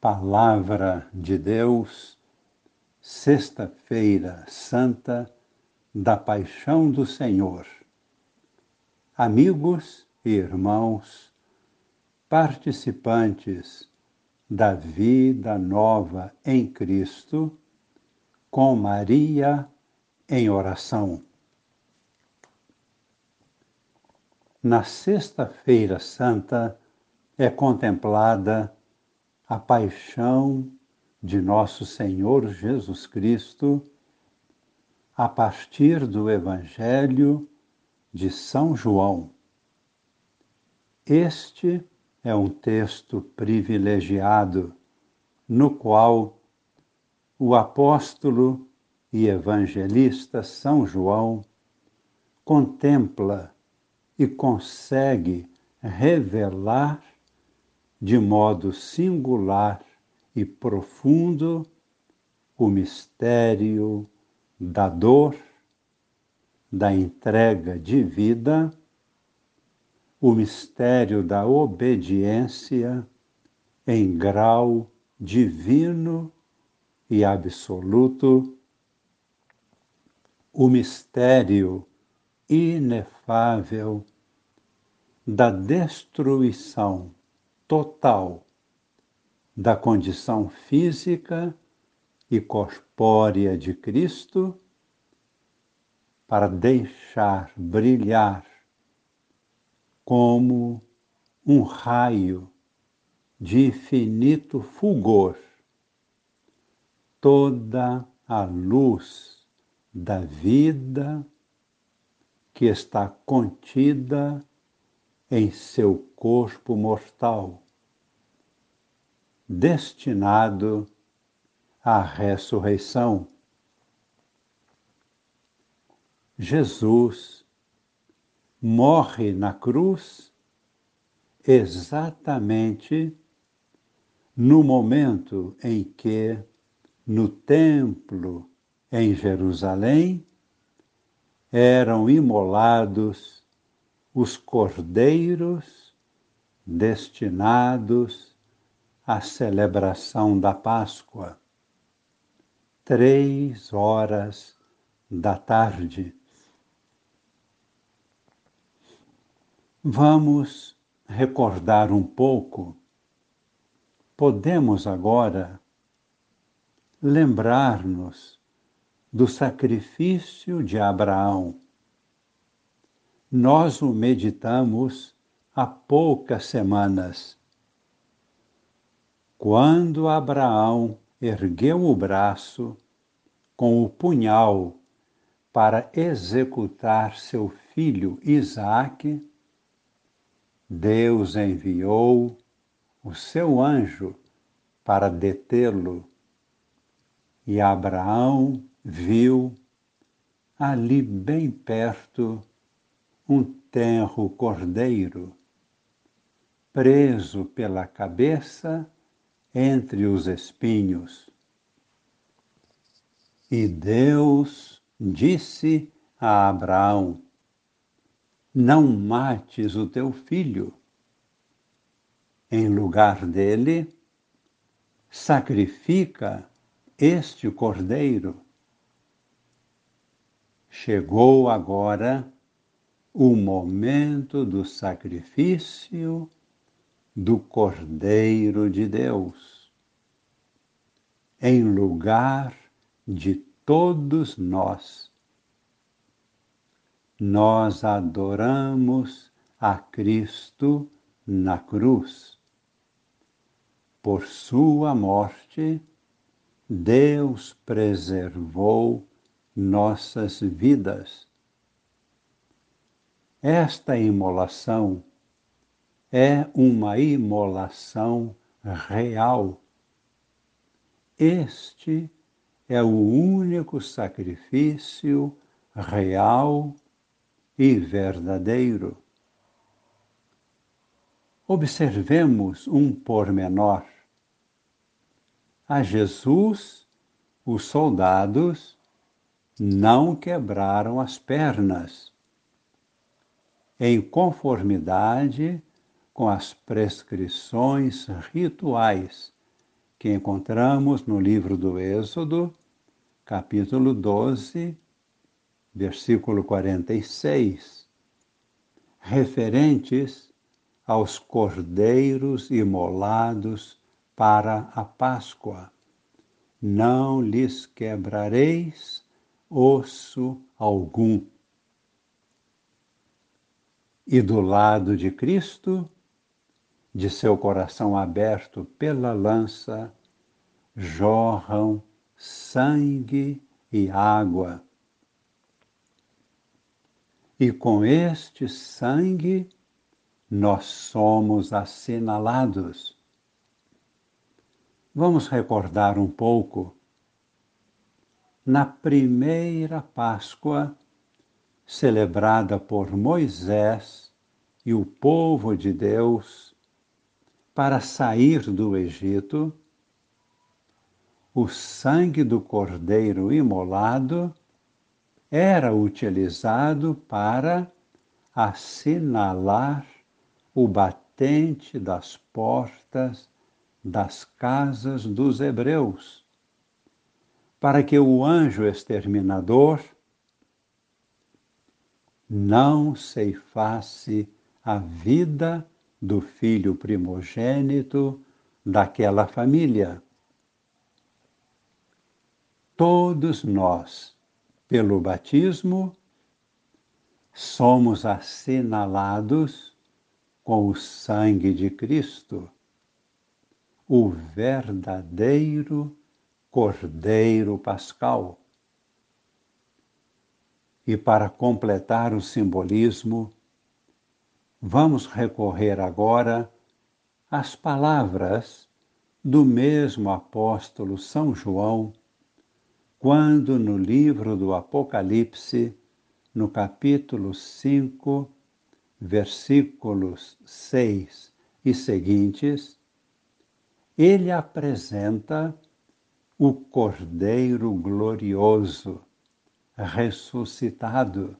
Palavra de Deus, Sexta-feira Santa da Paixão do Senhor. Amigos e irmãos, participantes da vida nova em Cristo, com Maria em oração. Na Sexta-feira Santa é contemplada a paixão de nosso Senhor Jesus Cristo a partir do Evangelho de São João. Este é um texto privilegiado no qual o apóstolo e evangelista São João contempla e consegue revelar de modo singular e profundo o mistério da dor, da entrega de vida, o mistério da obediência em grau divino e absoluto, o mistério inefável da destruição total da condição física e corpórea de Cristo para deixar brilhar como um raio de infinito fulgor toda a luz da vida que está contida em seu corpo mortal, destinado à ressurreição. Jesus morre na cruz exatamente no momento em que, no templo em Jerusalém, eram imolados os cordeiros destinados à celebração da Páscoa. Três horas da tarde. Vamos recordar um pouco. Podemos agora lembrar-nos do sacrifício de Abraão nós o meditamos há poucas semanas. Quando Abraão ergueu o braço com o punhal para executar seu filho Isaque, Deus enviou o seu anjo para detê-lo. E Abraão viu ali bem perto um tenro cordeiro, preso pela cabeça entre os espinhos. E Deus disse a Abraão: Não mates o teu filho. Em lugar dele, sacrifica este cordeiro. Chegou agora o momento do sacrifício do Cordeiro de Deus, em lugar de todos nós. Nós adoramos a Cristo na cruz. Por sua morte, Deus preservou nossas vidas esta imolação é uma imolação real. Este é o único sacrifício real e verdadeiro. Observemos um pormenor. A Jesus, os soldados não quebraram as pernas em conformidade com as prescrições rituais que encontramos no livro do Êxodo, capítulo 12, versículo 46, referentes aos cordeiros imolados para a Páscoa. Não lhes quebrareis osso algum. E do lado de Cristo, de seu coração aberto pela lança, jorram sangue e água. E com este sangue nós somos assinalados. Vamos recordar um pouco. Na primeira Páscoa, celebrada por Moisés e o povo de Deus para sair do Egito, o sangue do cordeiro imolado era utilizado para assinalar o batente das portas das casas dos hebreus, para que o anjo exterminador não ceifasse a vida do filho primogênito daquela família. Todos nós, pelo batismo, somos assinalados com o sangue de Cristo, o verdadeiro Cordeiro Pascal. E para completar o simbolismo, vamos recorrer agora às palavras do mesmo apóstolo São João, quando no livro do Apocalipse, no capítulo 5, versículos 6 e seguintes, ele apresenta o Cordeiro glorioso, ressuscitado,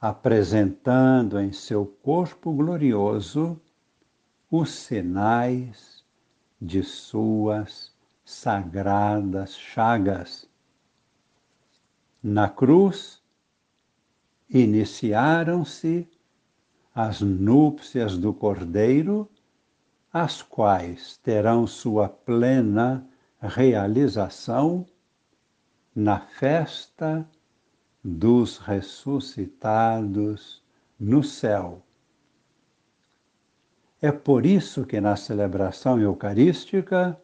apresentando em seu corpo glorioso os sinais de suas sagradas chagas. Na cruz, iniciaram-se as núpcias do Cordeiro, as quais terão sua plena realização na festa dos ressuscitados no céu. É por isso que na celebração eucarística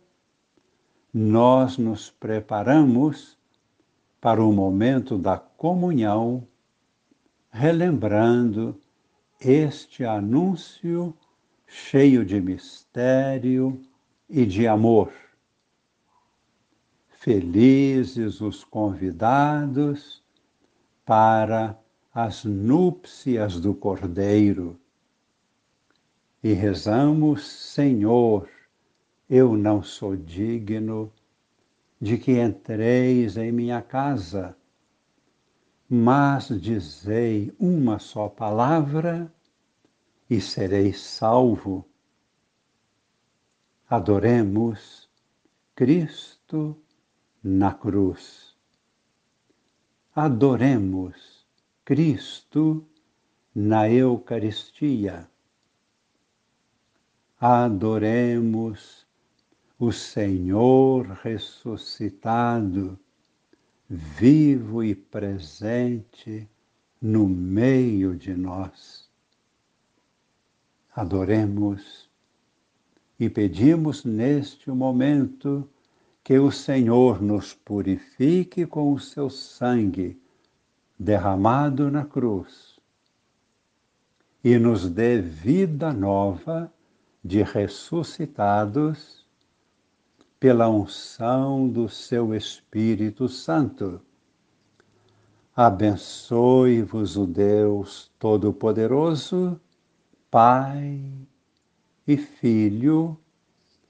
nós nos preparamos para o momento da comunhão relembrando este anúncio cheio de mistério e de amor. Felizes os convidados para as núpcias do Cordeiro. E rezamos, Senhor, eu não sou digno de que entreis em minha casa mas dizei uma só palavra e sereis salvo. Adoremos Cristo na cruz. Adoremos Cristo na Eucaristia. Adoremos o Senhor ressuscitado vivo e presente no meio de nós. Adoremos e pedimos neste momento que o Senhor nos purifique com o seu sangue derramado na cruz e nos dê vida nova de ressuscitados pela unção do seu Espírito Santo. Abençoe-vos o Deus Todo-Poderoso, Pai e Filho